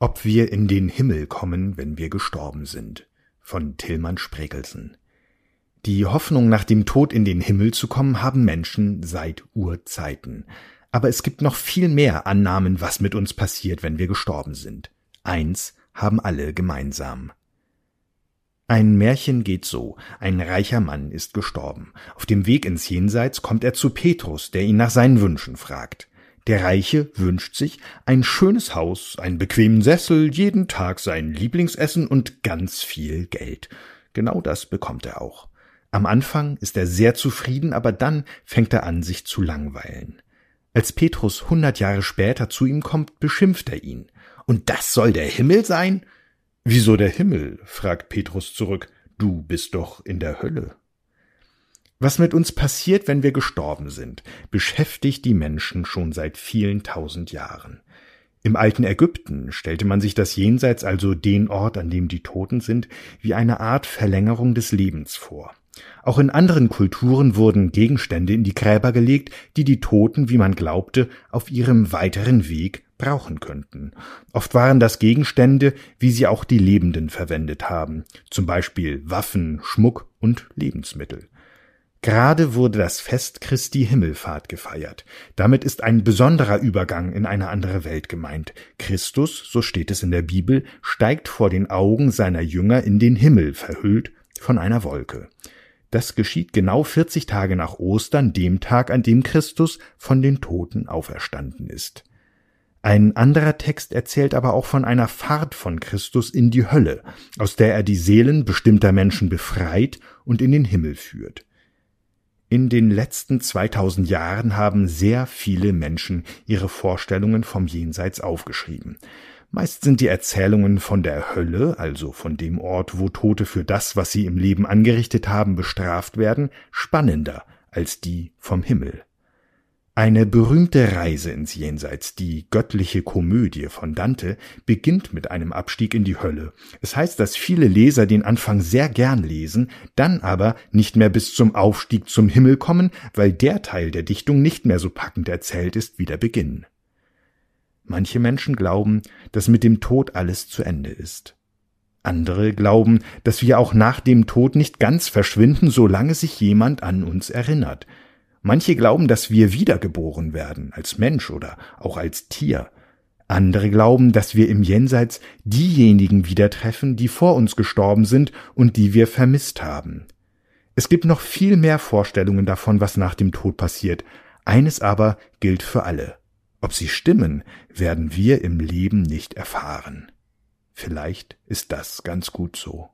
Ob wir in den Himmel kommen, wenn wir gestorben sind von Tillmann Spregelsen Die Hoffnung, nach dem Tod in den Himmel zu kommen, haben Menschen seit Urzeiten. Aber es gibt noch viel mehr Annahmen, was mit uns passiert, wenn wir gestorben sind. Eins haben alle gemeinsam. Ein Märchen geht so. Ein reicher Mann ist gestorben. Auf dem Weg ins Jenseits kommt er zu Petrus, der ihn nach seinen Wünschen fragt. Der Reiche wünscht sich ein schönes Haus, einen bequemen Sessel, jeden Tag sein Lieblingsessen und ganz viel Geld. Genau das bekommt er auch. Am Anfang ist er sehr zufrieden, aber dann fängt er an, sich zu langweilen. Als Petrus hundert Jahre später zu ihm kommt, beschimpft er ihn. Und das soll der Himmel sein? Wieso der Himmel? fragt Petrus zurück. Du bist doch in der Hölle. Was mit uns passiert, wenn wir gestorben sind, beschäftigt die Menschen schon seit vielen tausend Jahren. Im alten Ägypten stellte man sich das Jenseits, also den Ort, an dem die Toten sind, wie eine Art Verlängerung des Lebens vor. Auch in anderen Kulturen wurden Gegenstände in die Gräber gelegt, die die Toten, wie man glaubte, auf ihrem weiteren Weg brauchen könnten. Oft waren das Gegenstände, wie sie auch die Lebenden verwendet haben, zum Beispiel Waffen, Schmuck und Lebensmittel. Gerade wurde das Fest Christi Himmelfahrt gefeiert. Damit ist ein besonderer Übergang in eine andere Welt gemeint. Christus, so steht es in der Bibel, steigt vor den Augen seiner Jünger in den Himmel, verhüllt von einer Wolke. Das geschieht genau 40 Tage nach Ostern, dem Tag, an dem Christus von den Toten auferstanden ist. Ein anderer Text erzählt aber auch von einer Fahrt von Christus in die Hölle, aus der er die Seelen bestimmter Menschen befreit und in den Himmel führt. In den letzten 2000 Jahren haben sehr viele Menschen ihre Vorstellungen vom Jenseits aufgeschrieben. Meist sind die Erzählungen von der Hölle, also von dem Ort, wo Tote für das, was sie im Leben angerichtet haben, bestraft werden, spannender als die vom Himmel. Eine berühmte Reise ins Jenseits, die göttliche Komödie von Dante, beginnt mit einem Abstieg in die Hölle. Es heißt, dass viele Leser den Anfang sehr gern lesen, dann aber nicht mehr bis zum Aufstieg zum Himmel kommen, weil der Teil der Dichtung nicht mehr so packend erzählt ist wie der Beginn. Manche Menschen glauben, dass mit dem Tod alles zu Ende ist. Andere glauben, dass wir auch nach dem Tod nicht ganz verschwinden, solange sich jemand an uns erinnert – Manche glauben, dass wir wiedergeboren werden, als Mensch oder auch als Tier. Andere glauben, dass wir im Jenseits diejenigen wieder treffen, die vor uns gestorben sind und die wir vermisst haben. Es gibt noch viel mehr Vorstellungen davon, was nach dem Tod passiert. Eines aber gilt für alle. Ob sie stimmen, werden wir im Leben nicht erfahren. Vielleicht ist das ganz gut so.